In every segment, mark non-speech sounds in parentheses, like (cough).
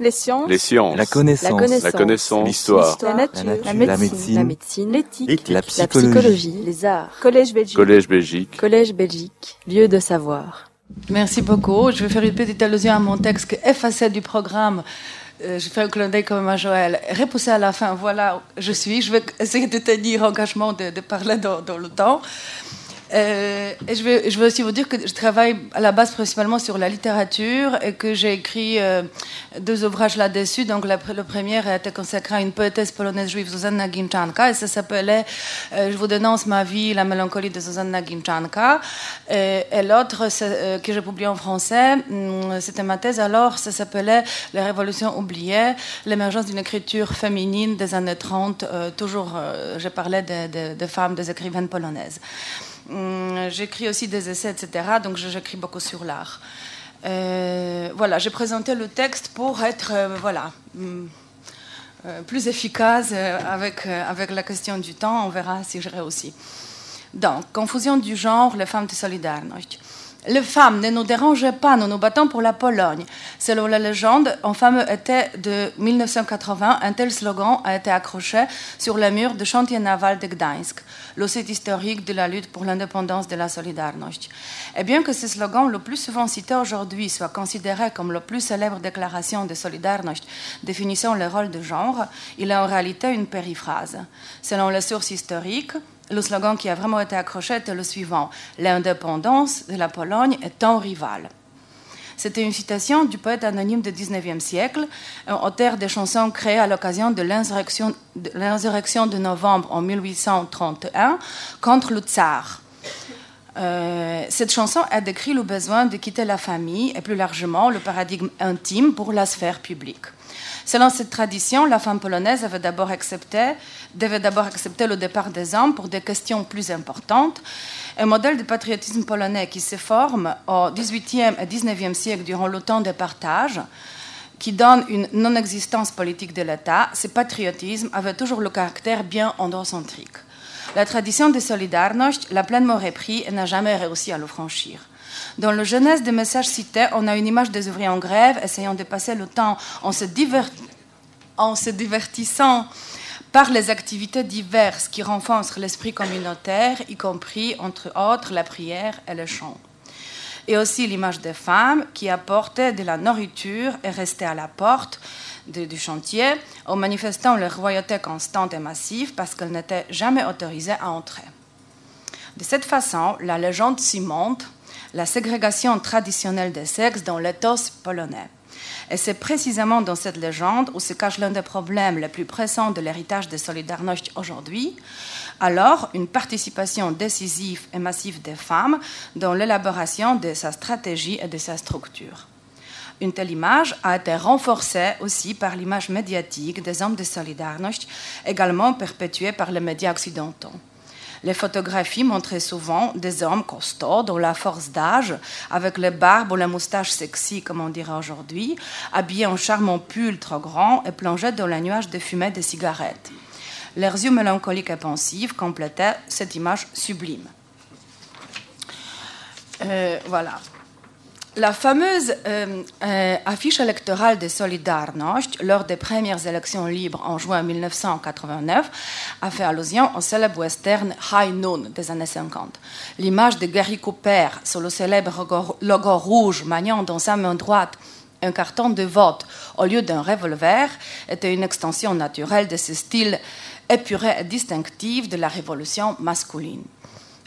Les sciences. Les sciences. La connaissance. La connaissance. La. L'histoire. La nature. La nature. médecine. La médecine. La médecine. L'éthique. La La psychologie. Les arts. Collège Belgique. Collège Belgique. Collège Belgique. Lieu de savoir. Merci beaucoup. Je vais faire une petite allusion à mon texte effacé du programme. Euh, je fais un clin d'œil même à Joël. Repoussé à la fin, voilà, je suis. Je vais essayer de tenir engagement de, de parler dans, dans le temps. Euh, et je vais aussi vous dire que je travaille à la base principalement sur la littérature et que j'ai écrit euh, deux ouvrages là-dessus. Donc le premier a été consacré à une poétesse polonaise juive, Zuzanna Ginczanka, et ça s'appelait euh, Je vous dénonce ma vie, la mélancolie de Zuzanna Ginczanka. Et, l'autre que j'ai publié en français, hum, c'était ma thèse alors, ça s'appelait La révolution oubliée, l'émergence d'une écriture féminine des années 30. euh, toujours, je parlais de, de- de femmes, des écrivaines polonaises. Hum, J'écris aussi des essais, etc. Donc j'écris beaucoup sur l'art. Euh, voilà, j'ai présenté le texte pour être euh, voilà, hum, euh, plus efficace avec, avec la question du temps. On verra si je réussis. Donc, confusion du genre, les femmes de Solidarność. Les femmes, ne nous dérangez pas, nous nous battons pour la Pologne. Selon la légende, en fameux été de 1980, un tel slogan a été accroché sur le mur du chantier naval de Gdańsk, le site historique de la lutte pour l'indépendance de la Solidarność. Et bien que ce slogan, le plus souvent cité aujourd'hui, soit considéré comme la plus célèbre déclaration de Solidarność définissant le rôle de genre, il est en réalité une périphrase. Selon les sources historiques, le slogan qui a vraiment été accroché était le suivant L'indépendance de la Pologne est ton rival. C'était une citation du poète anonyme du 19e siècle, un auteur de chansons créées à l'occasion de l'insurrection de, l'insurrection de novembre en 1831 contre le tsar. Euh, cette chanson a décrit le besoin de quitter la famille et plus largement le paradigme intime pour la sphère publique. Selon cette tradition, la femme polonaise d'abord devait d'abord accepter le départ des hommes pour des questions plus importantes. Un modèle de patriotisme polonais qui se forme au XVIIIe et XIXe siècle durant le temps de partage, qui donne une non-existence politique de l'État, ce patriotisme avait toujours le caractère bien androcentrique. La tradition de Solidarność l'a pleinement repris et n'a jamais réussi à le franchir. Dans le jeunesse des messages cités, on a une image des ouvriers en grève essayant de passer le temps en se, divertissant par les activités diverses qui renforcent l'esprit communautaire, y compris, entre autres, la prière et le chant. Et aussi l'image des femmes qui apportaient de la nourriture et restaient à la porte du chantier en manifestant leur royauté constante et massive parce qu'elles n'étaient jamais autorisées à entrer. De cette façon, la légende cimente la ségrégation traditionnelle des sexes dans l'éthos polonais. Et c'est précisément dans cette légende où se cache l'un des problèmes les plus pressants de l'héritage de Solidarność aujourd'hui, alors une participation décisive et massive des femmes dans l'élaboration de sa stratégie et de sa structure. Une telle image a été renforcée aussi par l'image médiatique des hommes de Solidarność, également perpétuée par les médias occidentaux. Les photographies montraient souvent des hommes costauds, dans la force d'âge, avec les barbes ou les moustaches sexy, comme on dirait aujourd'hui, habillés en charmant pull trop grand et plongés dans le nuage de fumée des cigarettes. Leurs yeux mélancoliques et pensifs complétaient cette image sublime. Euh, voilà. La fameuse euh, euh, affiche électorale de Solidarność lors des premières élections libres en juin 1989 a fait allusion au célèbre western High Noon des années 50. L'image de Gary Cooper sur le célèbre logo, rouge maniant dans sa main droite un carton de vote au lieu d'un revolver était une extension naturelle de ce style épuré et distinctif de la révolution masculine.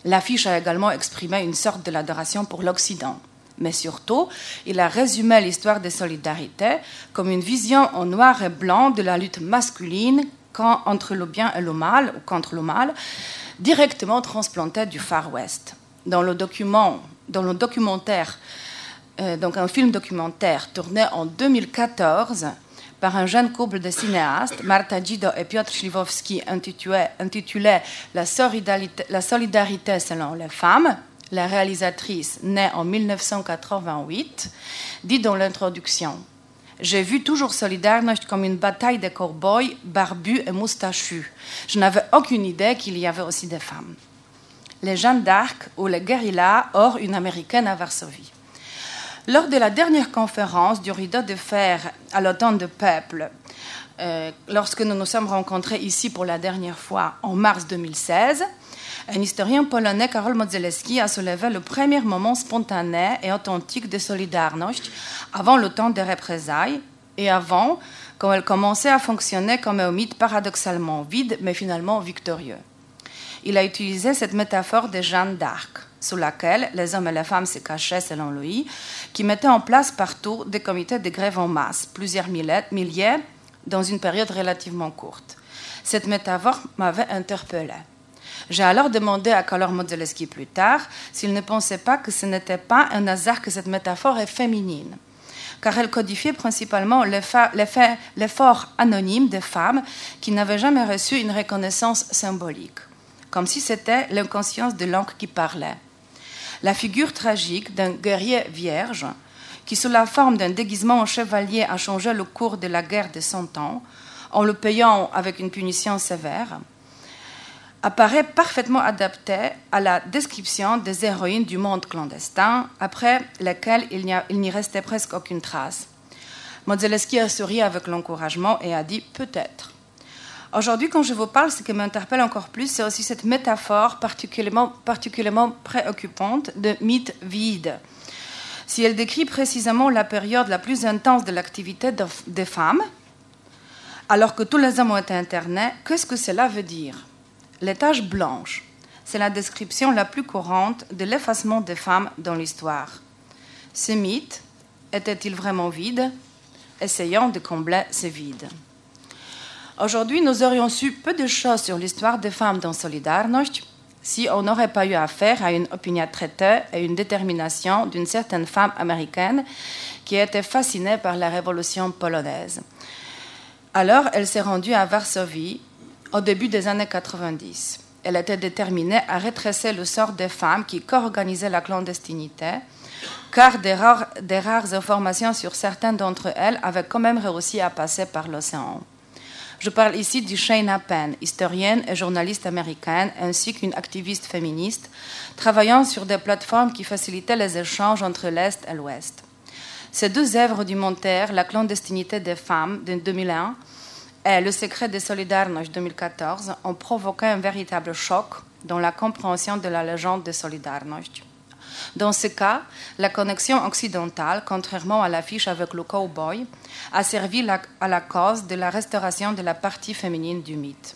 L'affiche a également exprimé une sorte de l'adoration pour l'Occident. Mais surtout, il a résumé l'histoire de solidarité comme une vision en noir et blanc de la lutte masculine entre le bien et le mal, ou contre le mal, directement transplantée du Far West. Dans le, document, dans le documentaire, euh, donc un film documentaire tourné en 2014 par un jeune couple de cinéastes, Marta Gido et Piotr Śliwowski, intitulé, la solidarité selon les femmes, la réalisatrice, née en 1988, dit dans l'introduction J'ai vu toujours Solidarność comme une bataille de cow-boys barbus et moustachus. Je n'avais aucune idée qu'il y avait aussi des femmes. Les Jeanne d'Arc ou les guérillas hors une américaine à Varsovie. Lors de la dernière conférence du Rideau de Fer à l'automne de Peuple, euh, lorsque nous nous sommes rencontrés ici pour la dernière fois en mars 2016, un historien polonais, Karol Modzelewski, a soulevé le premier moment spontané et authentique de Solidarność avant le temps des représailles et avant, quand elle commençait à fonctionner comme un mythe paradoxalement vide mais finalement victorieux. Il a utilisé cette métaphore de Jeanne d'Arc sous laquelle les hommes et les femmes se cachaient, selon lui, qui mettait en place partout des comités de grève en masse, plusieurs milliers, dans une période relativement courte. Cette métaphore m'avait interpellée. J'ai alors demandé à Kalor Modzelewski plus tard s'il ne pensait pas que ce n'était pas un hasard que cette métaphore est féminine, car elle codifiait principalement l'effort anonyme des femmes qui n'avaient jamais reçu une reconnaissance symbolique, comme si c'était l'inconscience de l'encre qui parlait. La figure tragique d'un guerrier vierge qui, sous la forme d'un déguisement en chevalier, a changé le cours de la guerre de Cent Ans en le payant avec une punition sévère, apparaît parfaitement adapté à la description des héroïnes du monde clandestin, après lesquelles il n'y restait presque aucune trace. Modzelewski a souri avec l'encouragement et a dit peut-être. Aujourd'hui, quand je vous parle, ce qui m'interpelle encore plus, c'est aussi cette métaphore particulièrement, particulièrement préoccupante de mythe vide. Si elle décrit précisément la période la plus intense de l'activité des femmes, alors que tous les hommes ont été internés, qu'est-ce que cela veut dire? Les taches blanches, c'est la description la plus courante de l'effacement des femmes dans l'histoire. Ces mythes étaient-ils vraiment vides Essayons de combler ces vides? Aujourd'hui, nous aurions su peu de choses sur l'histoire des femmes dans Solidarność si on n'aurait pas eu affaire à une opinion traitée et une détermination d'une certaine femme américaine qui était fascinée par la révolution polonaise. Alors, elle s'est rendue à Varsovie au début des années 90. Elle était déterminée à retracer le sort des femmes qui co-organisaient la clandestinité, car des rares, informations sur certaines d'entre elles avaient quand même réussi à passer par l'océan. Je parle ici de Shayna Penn, historienne et journaliste américaine, ainsi qu'une activiste féministe, travaillant sur des plateformes qui facilitaient les échanges entre l'Est et l'Ouest. Ces deux œuvres du La clandestinité des femmes de 2001 et Le secret des Solidarność 2014, ont provoqué un véritable choc dans la compréhension de la légende de Solidarność. Dans ce cas, la connexion occidentale, contrairement à l'affiche avec le cowboy, a servi à la cause de la restauration de la partie féminine du mythe.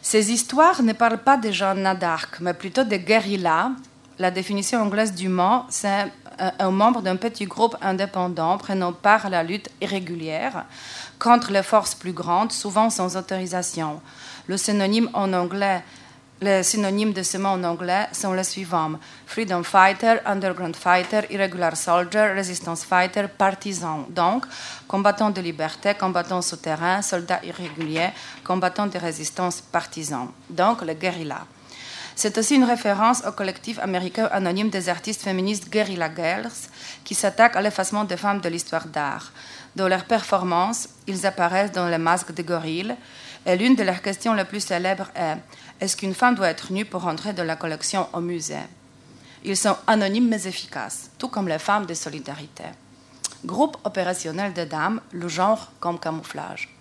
Ces histoires ne parlent pas de Jeanne d'Arc, mais plutôt de guérilla. La définition anglaise du mot, c'est un membre d'un petit groupe indépendant prenant part à la lutte irrégulière contre les forces plus grandes, souvent sans autorisation. Le synonyme en anglais les synonymes de ce mot en anglais sont les suivants Freedom Fighter, Underground Fighter, Irregular Soldier, Resistance Fighter, Partisan. Donc, combattant de liberté, combattant souterrain, soldat irrégulier, combattant de résistance partisan. Donc, le guérilla. C'est aussi une référence au collectif américain anonyme des artistes féministes Guerrilla Girls qui s'attaquent à l'effacement des femmes de l'histoire d'art. Dans leurs performances, ils apparaissent dans les masques de gorilles et l'une de leurs questions les plus célèbres est est-ce qu'une femme doit être nue pour entrer dans la collection au musée? Ils sont anonymes mais efficaces, tout comme les femmes de solidarité. Groupe opérationnel de dames, le genre comme camouflage.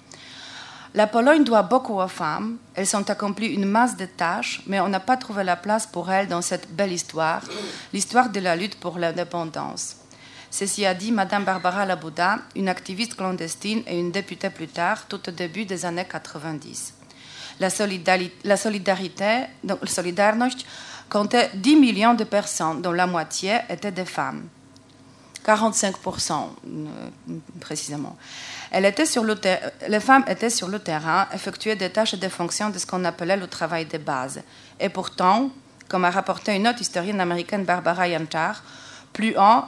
La Pologne doit beaucoup aux femmes. Elles ont accompli une masse de tâches, mais on n'a pas trouvé la place pour elles dans cette belle histoire, l'histoire de la lutte pour l'indépendance. Ceci a dit Madame Barbara Labouda, une activiste clandestine et une députée plus tard, tout au début des années 90. La, solidarité, la Solidarność, comptait 10 millions de personnes, dont la moitié étaient des femmes. 45% euh, précisément. Elle était sur le les femmes étaient sur le terrain, effectuaient des tâches et des fonctions de ce qu'on appelait le travail de base. Et pourtant, comme a rapporté une autre historienne américaine, Barbara Yantar, plus haut,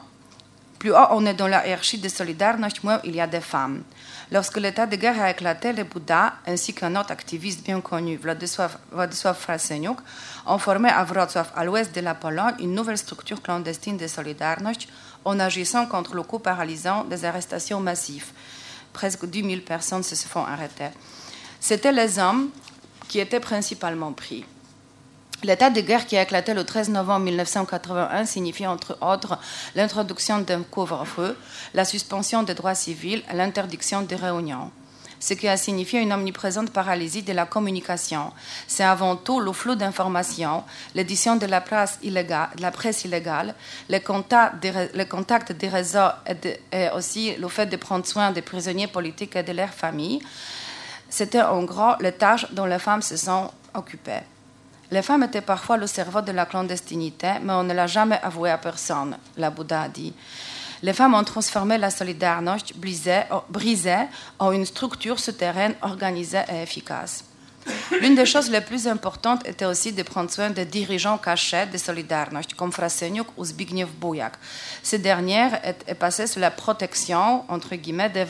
plus haut on est dans la hiérarchie de Solidarność, moins il y a des femmes. Lorsque l'état de guerre a éclaté, les Bouddha, ainsi qu'un autre activiste bien connu, Władysław, Władysław Fraseniuk, ont formé à Wrocław, à l'ouest de la Pologne, une nouvelle structure clandestine de Solidarność en agissant contre le coup paralysant des arrestations massives. Presque 10 000 personnes se font arrêter. C'étaient les hommes qui étaient principalement pris. L'état de guerre qui a éclaté le 13 novembre 1981 signifie entre autres l'introduction d'un couvre-feu, la suspension des droits civils l'interdiction des réunions ce qui a signifié une omniprésente paralysie de la communication. C'est avant tout le flot d'informations, l'édition de la presse illégale, la presse les, contacts des, réseaux et, aussi le fait de prendre soin des prisonniers politiques et de leurs familles. C'était en gros les tâches dont les femmes se sont occupées. Les femmes étaient parfois le cerveau de la clandestinité, mais on ne l'a jamais avoué à personne, la Bouddha a dit les femmes ont transformé la Solidarność brisée en une structure souterraine organisée et efficace. L'une des choses les plus importantes était aussi de prendre soin des dirigeants cachés de Solidarność, comme Frasenyuk ou Zbigniew Boujak. Ces dernières est passée sous la protection, entre guillemets, des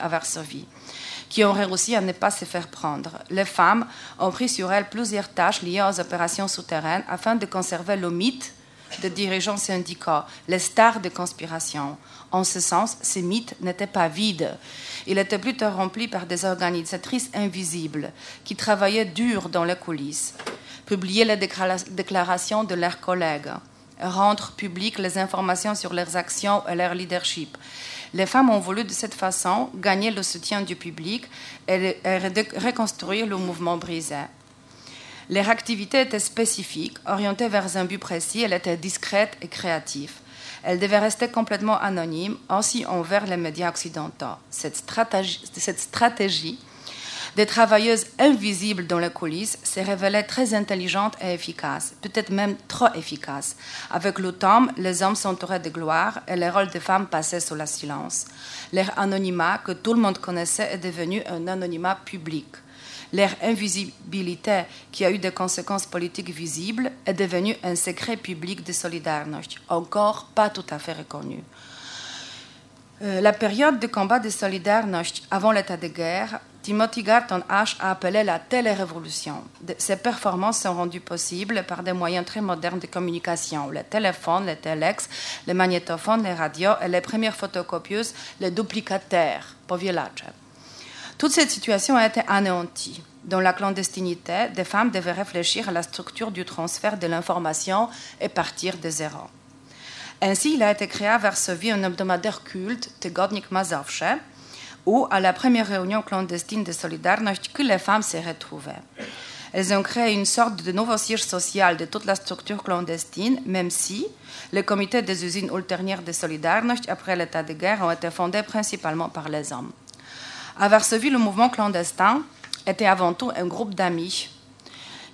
à Varsovie, qui ont réussi à ne pas se faire prendre. Les femmes ont pris sur elles plusieurs tâches liées aux opérations souterraines afin de conserver le mythe de dirigeants syndicats, les stars de conspiration. En ce sens, ces mythes n'étaient pas vides. Ils étaient plutôt remplis par des organisatrices invisibles qui travaillaient dur dans les coulisses, publiaient les déclarations de leurs collègues, rendre publiques les informations sur leurs actions et leur leadership. Les femmes ont voulu de cette façon gagner le soutien du public et reconstruire le mouvement brisé. Leur activité était spécifique, orientée vers un but précis, elle était discrète et créative. Elle devait rester complètement anonyme, aussi envers les médias occidentaux. Cette stratégie, des travailleuses invisibles dans les coulisses s'est révélée très intelligente et efficace, peut-être même trop efficace. Avec le temps, les hommes s'entouraient de gloire et le rôle des femmes passait sous le silence. Leur anonymat, que tout le monde connaissait, est devenu un anonymat public leur invisibilité, qui a eu des conséquences politiques visibles, est devenue un secret public de Solidarność, encore pas tout à fait reconnu. Euh, la période de combat de Solidarność avant l'état de guerre, Timothy Garton H a appelé la télérévolution. Ces performances sont rendues possibles par des moyens très modernes de communication, les téléphones, les téléx, les magnétophones, les radios et les premières photocopieuses, les duplicataires, powielacze. Toute cette situation a été anéantie. Dans la clandestinité, des femmes devaient réfléchir à la structure du transfert de l'information et partir de zéro. Ainsi, il a été créé à Varsovie un hebdomadaire culte, Tegodnik Mazowsze, où, à la première réunion clandestine de Solidarność, que les femmes se retrouvaient. Elles ont créé une sorte de nouveau siège social de toute la structure clandestine, même si les comités des usines ultérieures de Solidarność, après l'état de guerre, ont été fondés principalement par les hommes. À Varsovie, le mouvement clandestin était avant tout un groupe d'amis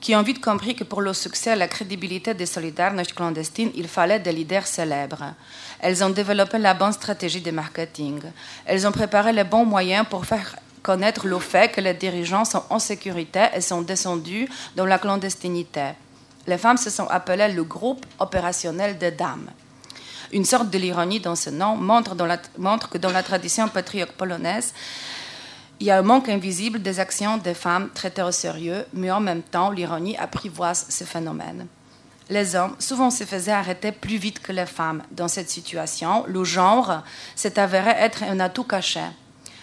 qui ont vite compris que pour le succès et la crédibilité des Solidarność clandestines, il fallait des leaders célèbres. Elles ont développé la bonne stratégie de marketing. Elles ont préparé les bons moyens pour faire connaître le fait que les dirigeants sont en sécurité et sont descendus dans la clandestinité. Les femmes se sont appelées le groupe opérationnel des dames. Une sorte de l'ironie dans ce nom montre, montre que dans la tradition patriote polonaise, il y a un manque invisible des actions des femmes traitées au sérieux, mais en même temps, l'ironie apprivoise ce phénomène. Les hommes souvent se faisaient arrêter plus vite que les femmes. Dans cette situation, le genre s'est avéré être un atout caché.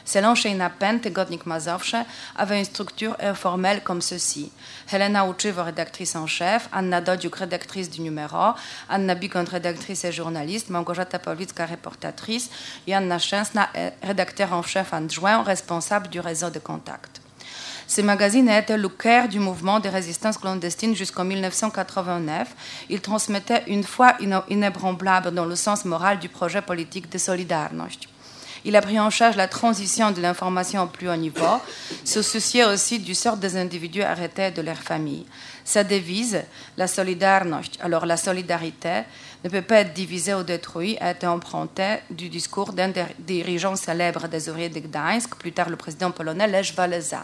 Selon Sheina Pent et Godnik Mazowsze, avait une structure informelle comme ceci. Helena Uczywo, rédactrice en chef, Anna Dodziuk, rédactrice du numéro, Anna Bikont, rédactrice et journaliste, Małgorzata Pawlicka, reportatrice, et Anna Szczęsna, rédacteur en chef adjoint, responsable du réseau de contact. Ce magazine a le cœur du mouvement de résistance clandestine jusqu'en 1989. Il transmettait une foi inébranlable dans le sens moral du projet politique de Solidarność. Il a pris en charge la transition de l'information au plus haut niveau, se souciait aussi du sort des individus arrêtés de leur famille. Sa devise, la solidarność, alors la solidarité, ne peut pas être divisée ou détruite, a été empruntée du discours d'un des dirigeants célèbres des ouvriers de Gdańsk, plus tard le président polonais Lech Walesa.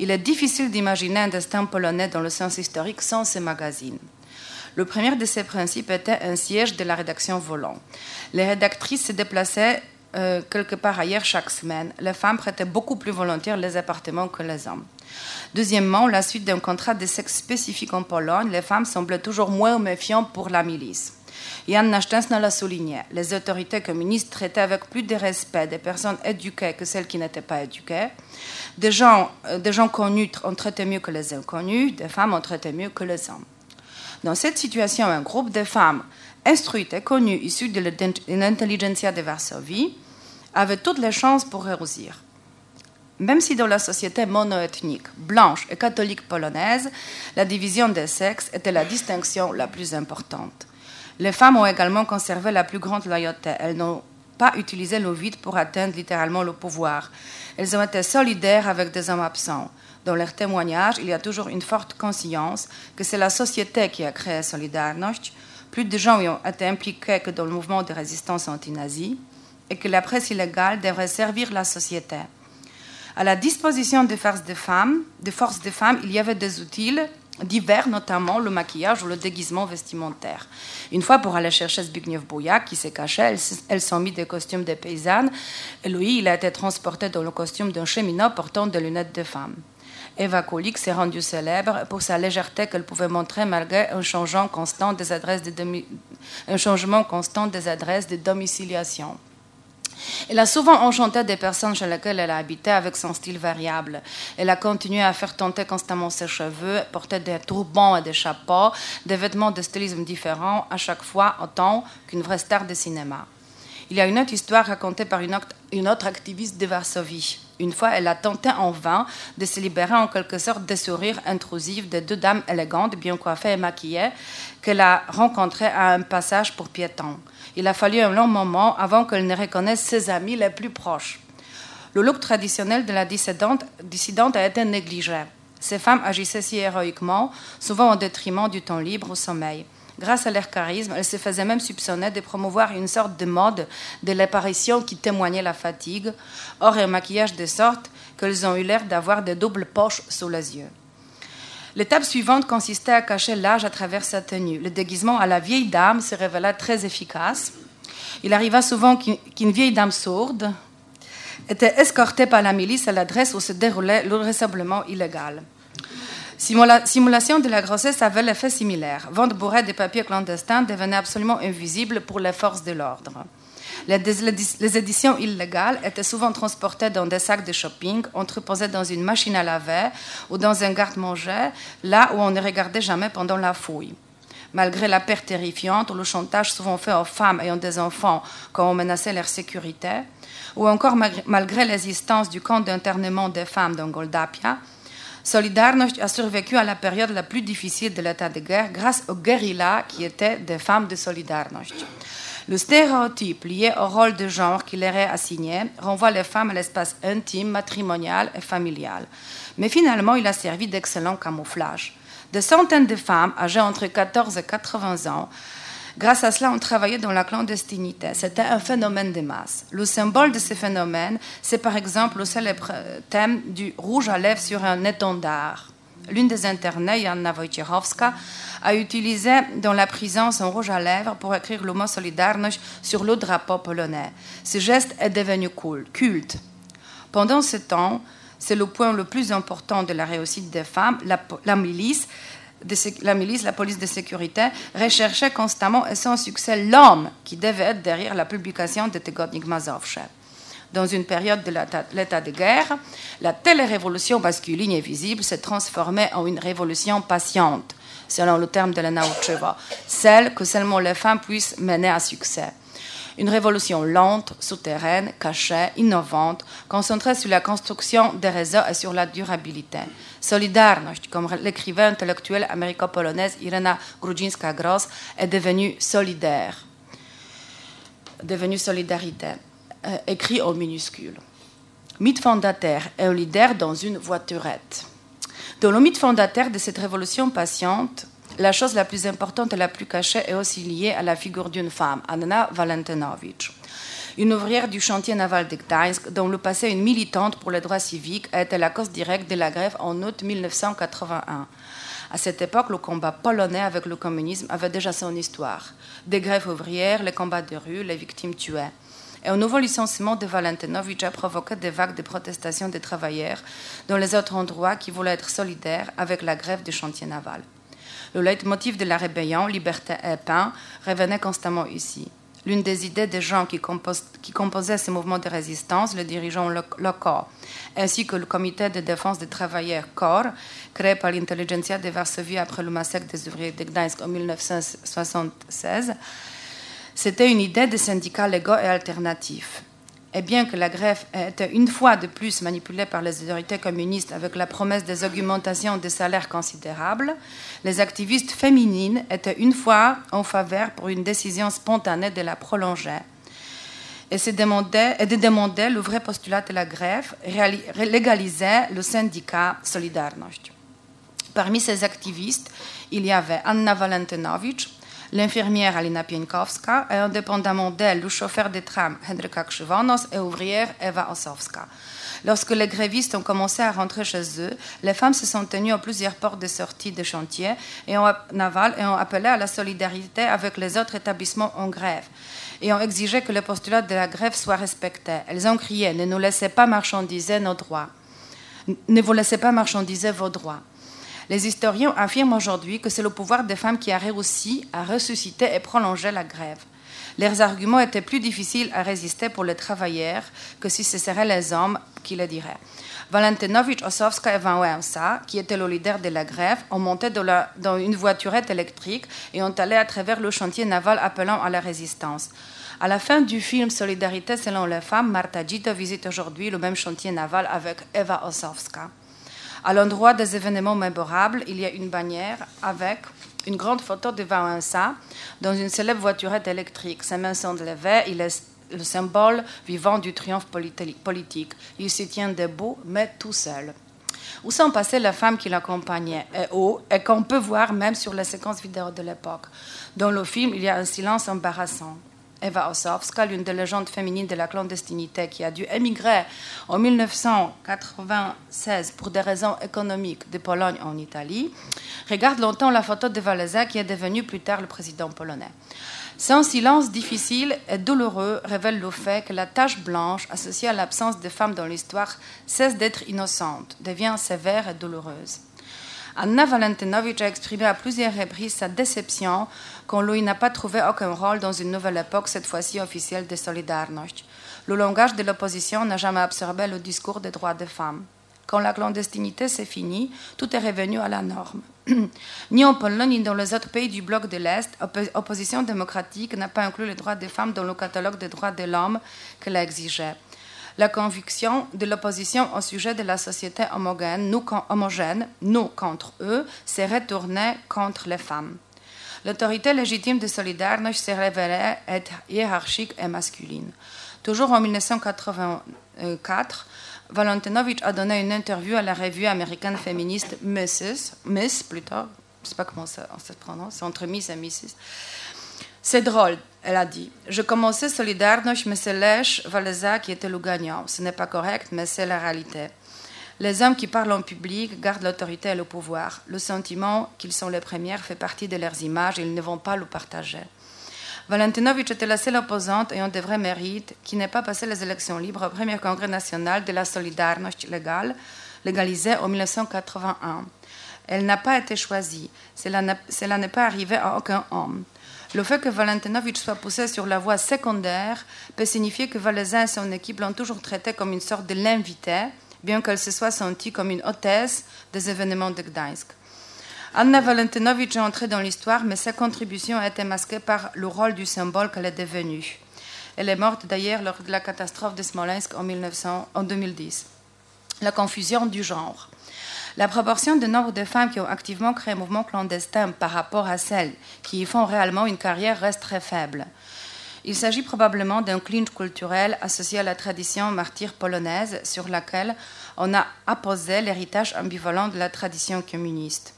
Il est difficile d'imaginer un destin polonais dans le sens historique sans ces magazines. Le premier de ces principes était un siège de la rédaction volant. Les rédactrices se déplaçaient euh, quelque part ailleurs chaque semaine. Les femmes prêtaient beaucoup plus volontiers les appartements que les hommes. Deuxièmement, la suite d'un contrat de sexe spécifique en Pologne, les femmes semblaient toujours moins méfiantes pour la milice. Jan Nastensna l'a souligné. Les autorités communistes traitaient avec plus de respect des personnes éduquées que celles qui n'étaient pas éduquées. Des gens, euh, des gens connus ont traité mieux que les inconnus, des femmes ont traité mieux que les hommes. Dans cette situation, un groupe de femmes instruites et connues issues de l'intelligentsia de Varsovie avait toutes les chances pour réussir. Même si dans la société monoethnique, blanche et catholique polonaise, la division des sexes était la distinction la plus importante. Les femmes ont également conservé la plus grande loyauté. Elles n'ont pas utilisé le vide pour atteindre littéralement le pouvoir. Elles ont été solidaires avec des hommes absents. Dans leurs témoignages, il y a toujours une forte conscience que c'est la société qui a créé Solidarność. Plus de gens y ont été impliqués que dans le mouvement de résistance anti-nazie et que la presse illégale devrait servir la société. À la disposition des forces de femmes, des forces il y avait des outils divers, notamment le maquillage ou le déguisement vestimentaire. Une fois, pour aller chercher Zbigniew Bouyak, qui s'est caché, elles, sont mis des costumes de paysannes, et lui, il a été transporté dans le costume d'un cheminot portant des lunettes de femme. Eva Kolik s'est rendue célèbre pour sa légèreté qu'elle pouvait montrer malgré un changement constant des adresses changement constant des adresses de domiciliation. Elle a souvent enchanté des personnes chez lesquelles elle a habité avec son style variable. Elle a continué à faire tenter constamment ses cheveux, porter des turbans et des chapeaux, des vêtements de stylisme différents, à chaque fois autant qu'une vraie star de cinéma. Il y a une autre histoire racontée par une autre, activiste de Varsovie. Une fois, elle a tenté en vain de se libérer en quelque sorte des sourires intrusifs de deux dames élégantes, bien coiffées et maquillées, qu'elle a rencontrées à un passage pour piétons. Il a fallu un long moment avant qu'elle ne reconnaisse ses amis les plus proches. Le look traditionnel de la dissidente, dissidente a été négligé. Ces femmes agissaient si héroïquement, souvent au détriment du temps libre au sommeil. Grâce à leur charisme, elles se faisaient même soupçonner de promouvoir une sorte de mode de l'apparition qui témoignait la fatigue, or un maquillage de sorte qu'elles ont eu l'air d'avoir des doubles poches sous les yeux. L'étape suivante consistait à cacher l'âge à travers sa tenue. Le déguisement à la vieille dame se révéla très efficace. Il arriva souvent qu'une vieille dame sourde était escortée par la milice à l'adresse où se déroulait le rassemblement illégal. Simulation de la grossesse avait l'effet similaire. Vente bourrée de papiers clandestins devenait absolument invisible pour les forces de l'ordre. Les, éditions illégales étaient souvent transportées dans des sacs de shopping, entreposées dans une machine à laver ou dans un garde-manger, là où on ne regardait jamais pendant la fouille. Malgré la perte terrifiante ou le chantage souvent fait aux femmes ayant des enfants quand on menaçait leur sécurité, ou encore malgré l'existence du camp d'internement des femmes dans Goldapia, Solidarność a survécu à la période la plus difficile de l'état de guerre grâce aux guérillas qui étaient des femmes de Solidarność. Le stéréotype lié au rôle de genre qui leur est assigné renvoie les femmes à l'espace intime, matrimonial et familial. Mais finalement, il a servi d'excellent camouflage. Des centaines de femmes âgées entre 14 et 80 ans Grâce à cela, on travaillait dans la clandestinité. C'était un phénomène de masse. Le symbole de ce phénomène, c'est par exemple le célèbre thème du rouge à lèvres sur un étendard. L'une des internées, Janna Wojciechowska, a utilisé dans la prison son rouge à lèvres pour écrire le mot Solidarność sur le drapeau polonais. Ce geste est devenu culte. Pendant ce temps, c'est le point le plus important de la réussite des femmes, la milice la milice, la police de sécurité, recherchait constamment et sans succès l'homme qui devait être derrière la publication de Tygodnik Mazowsze. Dans une période de l'état de guerre, la télé-révolution masculine et visible s'est transformée en une révolution patiente, selon le terme de la Naucheva, celle que seulement les femmes puissent mener à succès. Une révolution lente, souterraine, cachée, innovante, concentrée sur la construction des réseaux et sur la durabilité. Solidarność, comme l'écrivait intellectuelle américo-polonaise Irena Grudzinska-Gross, est devenue solidaire, devenue solidarité, euh, écrit en minuscule. Mythe fondateur et leader dans une voiturette. Dans le mythe fondateur de cette révolution patiente, la chose la plus importante et la plus cachée est aussi liée à la figure d'une femme, Anna Valentinovich, une ouvrière du chantier naval de Gdańsk, dont le passé une militante pour les droits civiques, a été la cause directe de la grève en août 1981. À cette époque, le combat polonais avec le communisme avait déjà son histoire. Des grèves ouvrières, les combats de rue, les victimes tuées. Et un nouveau licenciement de Valentinovich a provoqué des vagues de protestations des travailleurs dans les autres endroits qui voulaient être solidaires avec la grève du chantier naval. Le leitmotiv de la rébellion, liberté et pain, revenait constamment ici. L'une des idées des gens qui, composaient ces mouvements de résistance, les dirigeants locaux, ainsi que le comité de défense des travailleurs CORE, créé par l'intelligentsia de Varsovie après le massacre des ouvriers de Gdańsk en 1976, c'était une idée de syndicats légaux et alternatifs. Et bien que la grève ait été une fois de plus manipulée par les autorités communistes avec la promesse des augmentations de salaires considérables, les activistes féminines étaient une fois en faveur pour une décision spontanée de la prolonger et, se de demander le vrai postulat de la grève, légaliser le syndicat Solidarność. Parmi ces activistes, il y avait Anna Valentinovic, l'infirmière Alina Pienkowska et indépendamment d'elle, le chauffeur de tram Hendrika Krzywonos et ouvrière Eva Osowska. Lorsque les grévistes ont commencé à rentrer chez eux, les femmes se sont tenues à plusieurs portes de sortie de chantier et ont, naval et ont appelé à la solidarité avec les autres établissements en grève et ont exigé que le postulat de la grève soit respecté. Elles ont crié Ne nous laissez pas marchandiser nos droits. Ne vous laissez pas marchandiser vos droits. Les historiens affirment aujourd'hui que c'est le pouvoir des femmes qui a réussi à ressusciter et prolonger la grève. Leurs arguments étaient plus difficiles à résister pour les travailleurs que si ce seraient les hommes qui le diraient. Valentinovic, Osowska et Van Wałęsa, qui étaient le leader de la grève, ont monté dans une voiturette électrique et ont allé à travers le chantier naval appelant à la résistance. À la fin du film Solidarité selon les femmes, Marta Gito visite aujourd'hui le même chantier naval avec Eva Osowska. À l'endroit des événements mémorables, il y a une bannière avec une grande photo de Wałęsa dans une célèbre voiturette électrique. Ses mains sont levées, il est le symbole vivant du triomphe politique. Il se tient debout, mais tout seul. Où sont passées les femmes qui l'accompagnaient? Et qu'on peut voir même sur les séquences vidéo de l'époque. Dans le film, il y a un silence embarrassant. Eva Osowska, l'une des légendes féminines de la clandestinité qui a dû émigrer en 1996 pour des raisons économiques de Pologne en Italie, regarde longtemps la photo de Wałęsa qui est devenu plus tard le président polonais. Son silence difficile et douloureux révèle le fait que la tache blanche associée à l'absence de femmes dans l'histoire cesse d'être innocente, devient sévère et douloureuse. Anna Valentinovic a exprimé à plusieurs reprises sa déception quand lui n'a pas trouvé aucun rôle dans une nouvelle époque, cette fois-ci officielle de Solidarność. Le langage de l'opposition n'a jamais absorbé le discours des droits des femmes. Quand la clandestinité s'est finie, tout est revenu à la norme. (clears throat) ni en Pologne ni dans les autres pays du bloc de l'Est, opposition démocratique n'a pas inclus les droits des femmes dans le catalogue des droits de l'homme qu'elle exigeait la conviction de l'opposition au sujet de la société homogène, nous, homogène, nous contre eux, s'est retournée contre les femmes. L'autorité légitime de Solidarność s'est révélée être hiérarchique et masculine. Toujours en 1984, Valentinovic a donné une interview à la revue américaine féministe Mrs. Miss plutôt, je ne sais pas comment ça, se prononce, entre Miss et Mrs. C'est drôle, elle a dit. Je commençais Solidarność, mais c'est Lech Walesa qui était le gagnant. Ce n'est pas correct, mais c'est la réalité. Les hommes qui parlent en public gardent l'autorité et le pouvoir. Le sentiment qu'ils sont les premières fait partie de leurs images et ils ne vont pas le partager. Valentinovic était la seule opposante ayant de vrais mérites qui n'ait pas passé les élections libres au premier congrès national de la Solidarność légale, en 1981. Elle n'a pas été choisie. Cela n'est pas arrivé à aucun homme. Le fait que Valentinovic soit poussé sur la voie secondaire peut signifier que Valeza et son équipe l'ont toujours traité comme une sorte de l'invité, bien qu'elle se soit sentie comme une hôtesse des événements de Gdańsk. Anna Valentinovic est entrée dans l'histoire, mais sa contribution a été masquée par le rôle du symbole qu'elle est devenue. Elle est morte d'ailleurs lors de la catastrophe de Smolensk en, 1900, en 2010. La confusion du genre. La proportion de nombre de femmes qui ont activement créé un mouvement clandestin par rapport à celles qui y font réellement une carrière reste très faible. Il s'agit probablement d'un clinch culturel associé à la tradition martyre polonaise sur laquelle on a apposé l'héritage ambivalent de la tradition communiste.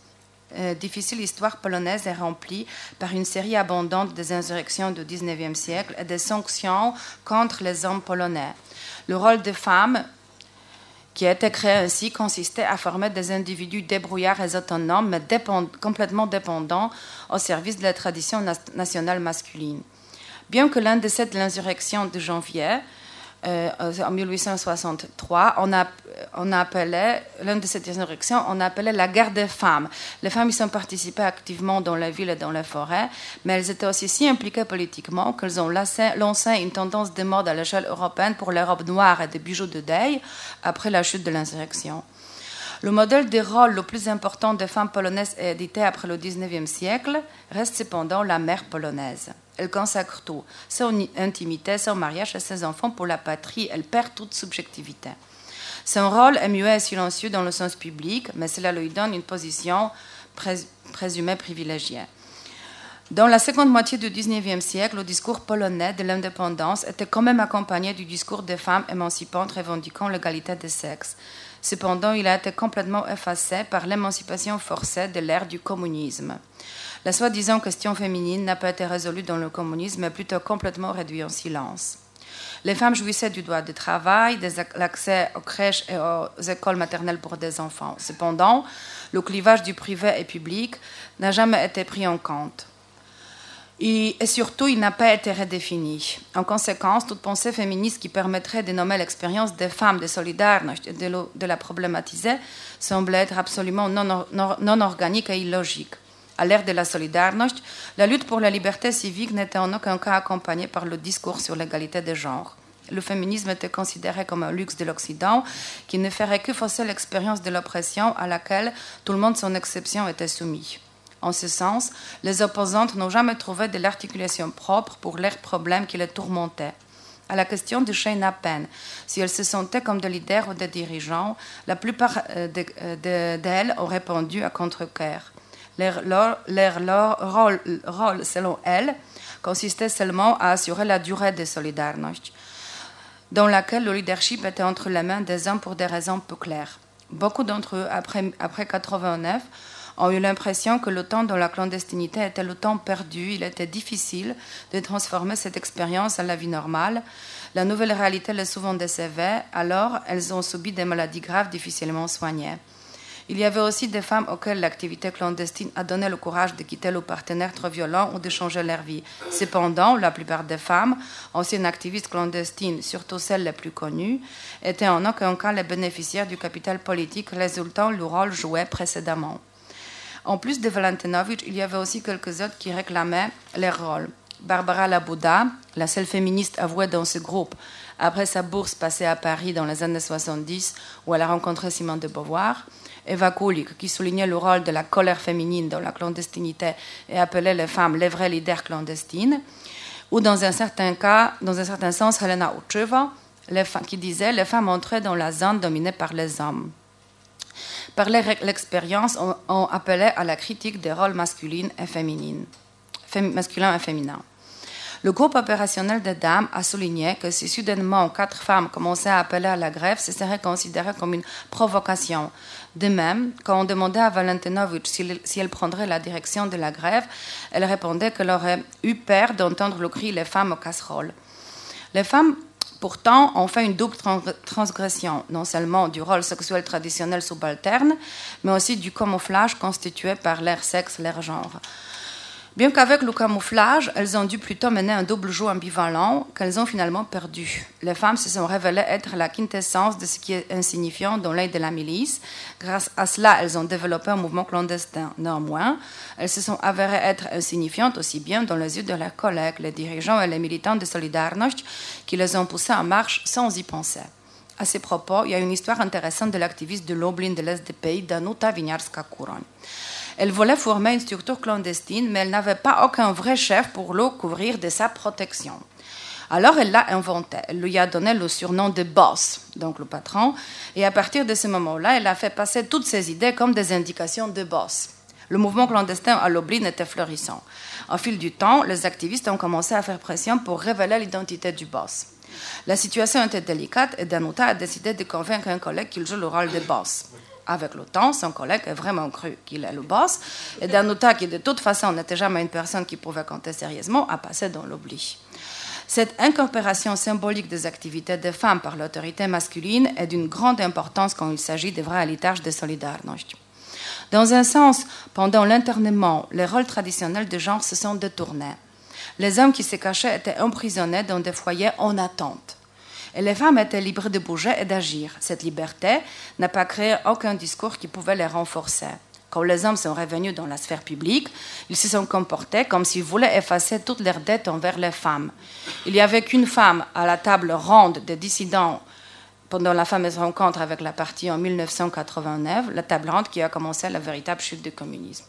Euh, difficile histoire polonaise est remplie par une série abondante des insurrections du XIXe siècle et des sanctions contre les hommes polonais. Le rôle des femmes qui a été créé ainsi consistait à former des individus débrouillards et autonomes, mais complètement dépendants au service de la tradition nationale masculine. Bien que l'un des de l'insurrection de janvier, euh, en 1863, on appelait, l'une de ces insurrections, on appelait la guerre des femmes. Les femmes, ils ont participé activement dans les villes et dans les forêts, mais elles étaient aussi si impliquées politiquement qu'elles ont lancé, lancé, une tendance de mode à l'échelle européenne pour les robes noires et des bijoux de deuil après la chute de l'insurrection. Le modèle des rôles le plus important des femmes polonaises édité après le XIXe siècle reste cependant la mère polonaise. Elle consacre tout, son intimité, son mariage et ses enfants pour la patrie. Elle perd toute subjectivité. Son rôle est muet et silencieux dans le sens public, mais cela lui donne une position présumée privilégiée. Dans la seconde moitié du XIXe siècle, le discours polonais de l'indépendance était quand même accompagné du discours des femmes émancipantes revendiquant l'égalité des sexes. Cependant, il a été complètement effacé par l'émancipation forcée de l'ère du communisme. La soi-disant question féminine n'a pas été résolue dans le communisme, mais plutôt complètement réduite en silence. Les femmes jouissaient du droit de travail, de l'accès aux crèches et aux écoles maternelles pour des enfants. Cependant, le clivage du privé et public n'a jamais été pris en compte. Et, surtout, il n'a pas été redéfini. En conséquence, toute pensée féministe qui permettrait de nommer l'expérience des femmes de Solidarność et de, la problématiser semble être absolument non, non, organique et illogique. À l'ère de la Solidarność, la lutte pour la liberté civique n'était en aucun cas accompagnée par le discours sur l'égalité des genres. Le féminisme était considéré comme un luxe de l'Occident qui ne ferait que fausser l'expérience de l'oppression à laquelle tout le monde, sans exception, était soumis. En ce sens, les opposantes n'ont jamais trouvé de l'articulation propre pour leurs problèmes qui les tourmentaient. À la question de Shane Penn, si elles se sentaient comme des leaders ou des dirigeants, la plupart euh, euh, d'elles ont répondu à contre-cœur. Leur, rôle, rôle, selon elles, consistait seulement à assurer la durée de Solidarność, dans laquelle le leadership était entre les mains des hommes pour des raisons peu claires. Beaucoup d'entre eux, après, après 89, ont eu l'impression que le temps dans la clandestinité était le temps perdu. Il était difficile de transformer cette expérience en la vie normale. La nouvelle réalité les souvent décevait, alors elles ont subi des maladies graves difficilement soignées. Il y avait aussi des femmes auxquelles l'activité clandestine a donné le courage de quitter le partenaire trop violent ou de changer leur vie. Cependant, la plupart des femmes, anciennes activistes clandestines, surtout celles les plus connues, étaient en aucun cas les bénéficiaires du capital politique résultant du rôle joué précédemment. En plus de Valentinovitch, il y avait aussi quelques autres qui réclamaient leur rôle. Barbara Labouda, la seule féministe avouée dans ce groupe, après sa bourse passée à Paris dans les années 70, où elle a rencontré Simone de Beauvoir. Eva Kulik, qui soulignait le rôle de la colère féminine dans la clandestinité et appelait les femmes les vraies leaders clandestines. Ou dans un certain cas, dans un certain sens, Helena Ucheva, qui disait les femmes entraient dans la zone dominée par les hommes. Par l'expérience, on, appelait à la critique des rôles masculins et masculins et féminins. Le groupe opérationnel des dames a souligné que si soudainement quatre femmes commençaient à appeler à la grève, ce serait considéré comme une provocation. De même, quand on demandait à Valentinovitch si, elle prendrait la direction de la grève, elle répondait qu'elle aurait eu peur d'entendre le cri Les femmes aux casseroles. Les femmes Pourtant, on fait une double transgression, non seulement du rôle sexuel traditionnel subalterne, mais aussi du camouflage constitué par leur sexe, leur genre. Bien qu'avec le camouflage, elles ont dû plutôt mener un double jeu ambivalent qu'elles ont finalement perdu. Les femmes se sont révélées être la quintessence de ce qui est insignifiant dans l'aide de la milice. Grâce à cela, elles ont développé un mouvement clandestin. Néanmoins, elles se sont avérées être insignifiantes aussi bien dans les yeux de leurs collègues, les dirigeants et les militants de Solidarność, qui les ont poussées en marche sans y penser. À ces propos, il y a une histoire intéressante de l'activiste de Lublin de l'Est du pays, Danuta Winiarska-Kuroń. Elle voulait former une structure clandestine, mais elle n'avait pas aucun vrai chef pour le couvrir de sa protection. Alors elle l'a inventé. Elle lui a donné le surnom de boss, donc le patron. Et à partir de ce moment-là, elle a fait passer toutes ses idées comme des indications de boss. Le mouvement clandestin à Lublin était florissant. Au fil du temps, les activistes ont commencé à faire pression pour révéler l'identité du boss. La situation était délicate et Danuta a décidé de convaincre un collègue qu'il joue le rôle de boss avec le temps, son collègue a vraiment cru qu'il est le boss. Et Danuta, qui de toute façon n'était jamais une personne qui pouvait compter sérieusement, a passé dans l'oubli. Cette incorporation symbolique des activités des femmes par l'autorité masculine est d'une grande importance quand il s'agit des vrais héritages de Solidarność. Dans un sens, pendant l'internement, les rôles traditionnels de genre se sont détournés. Les hommes qui se cachaient étaient emprisonnés dans des foyers en attente. Et les femmes étaient libres de bouger et d'agir. Cette liberté n'a pas créé aucun discours qui pouvait les renforcer. Quand les hommes sont revenus dans la sphère publique, ils se sont comportés comme s'ils voulaient effacer toutes leurs dettes envers les femmes. Il n'y avait qu'une femme à la table ronde des dissidents pendant la fameuse rencontre avec la partie en 1989, la table ronde qui a commencé la véritable chute du communisme.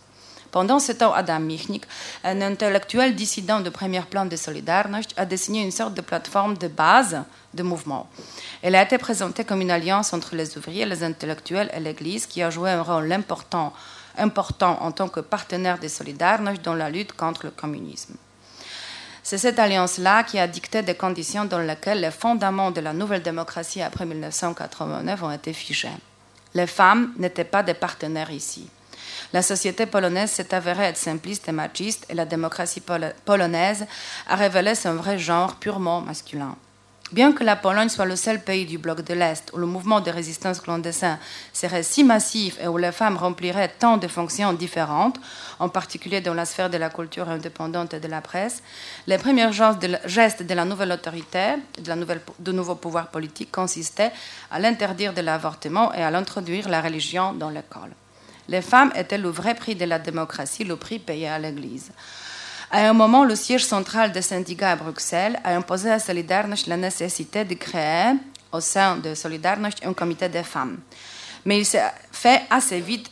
Pendant ce temps, Adam Michnik, un intellectuel dissident de premier plan de Solidarność, a dessiné une sorte de plateforme de base de mouvement. Elle a été présentée comme une alliance entre les ouvriers, les intellectuels et l'Église qui a joué un rôle important, en tant que partenaire de Solidarność dans la lutte contre le communisme. C'est cette alliance-là qui a dicté des conditions dans lesquelles les fondements de la nouvelle démocratie après 1989 ont été figés. Les femmes n'étaient pas des partenaires ici. La société polonaise s'est avérée être simpliste et machiste et la démocratie polonaise a révélé son vrai genre purement masculin. Bien que la Pologne soit le seul pays du bloc de l'Est où le mouvement de résistance clandestin serait si massif et où les femmes rempliraient tant de fonctions différentes, en particulier dans la sphère de la culture indépendante et de la presse, les premiers gestes de la nouvelle autorité, de, la nouvelle, de consistaient à l'interdire de l'avortement et à l'introduire la religion dans l'école. Les femmes étaient le vrai prix de la démocratie, le prix payé à l'Église. À un moment, le siège central des syndicats à Bruxelles a imposé à Solidarność la nécessité de créer au sein de Solidarność un comité des femmes. Mais il s'est fait assez vite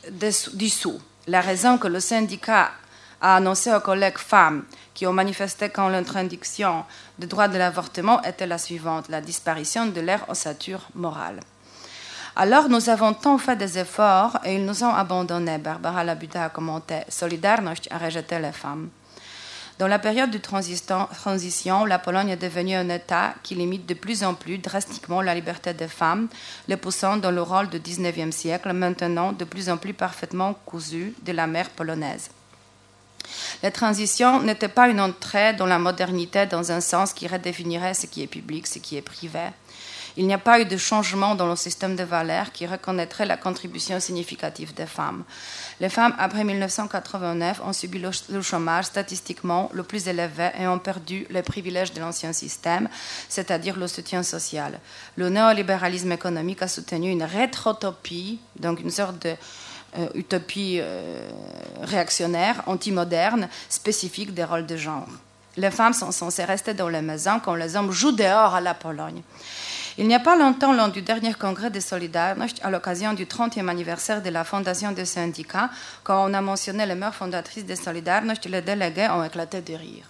dissous. La raison que le syndicat a annoncé aux collègues femmes qui ont manifesté contre l'interdiction des droits de l'avortement était la suivante, la disparition de leur ossature morale. Alors nous avons tant fait des efforts et ils nous ont abandonnés. Barbara Labuda a commenté Solidarność a rejeté les femmes. Dans la période de transition, la Pologne est devenue un État qui limite de plus en plus drastiquement la liberté des femmes, les poussant dans le rôle du XIXe siècle, maintenant de plus en plus parfaitement cousu de la mère polonaise. La transition n'était pas une entrée dans la modernité dans un sens qui redéfinirait ce qui est public, ce qui est privé. Il n'y a pas eu de changement dans le système de valeurs qui reconnaîtrait la contribution significative des femmes. Les femmes, après 1989, ont subi le chômage statistiquement le plus élevé et ont perdu les privilèges de l'ancien système, c'est-à-dire le soutien social. Le néolibéralisme économique a soutenu une rétrotopie, donc une sorte de euh, utopie euh, réactionnaire, anti-moderne, spécifique des rôles de genre. Les femmes sont censées rester dans les maisons quand les hommes jouent dehors à la Pologne. Il n'y a pas longtemps, lors du dernier congrès de Solidarność, à l'occasion du 30e anniversaire de la fondation des syndicats, quand on a mentionné les mères fondatrices de Solidarność, les délégués ont éclaté de rire.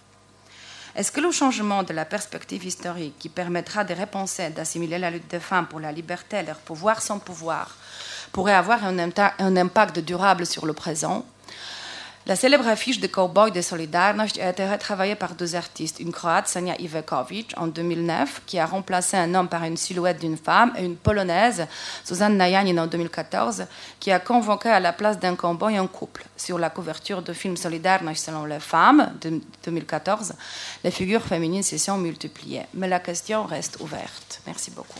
Est-ce que le changement de la perspective historique qui permettra de repenser, d'assimiler la lutte des femmes pour la liberté, leur pouvoir sans pouvoir, pourrait avoir un impact durable sur le présent? La célèbre affiche de Cowboy de Solidarność a été retravaillée par deux artistes, une croate, Sania Ivekovic, en 2009, qui a remplacé un homme par une silhouette d'une femme, et une polonaise, Suzanne Najanin, en 2014, qui a convoqué à la place d'un cowboy un couple. Sur la couverture du film Solidarność selon les femmes, de 2014, les figures féminines se sont multipliées. Mais la question reste ouverte. Merci beaucoup.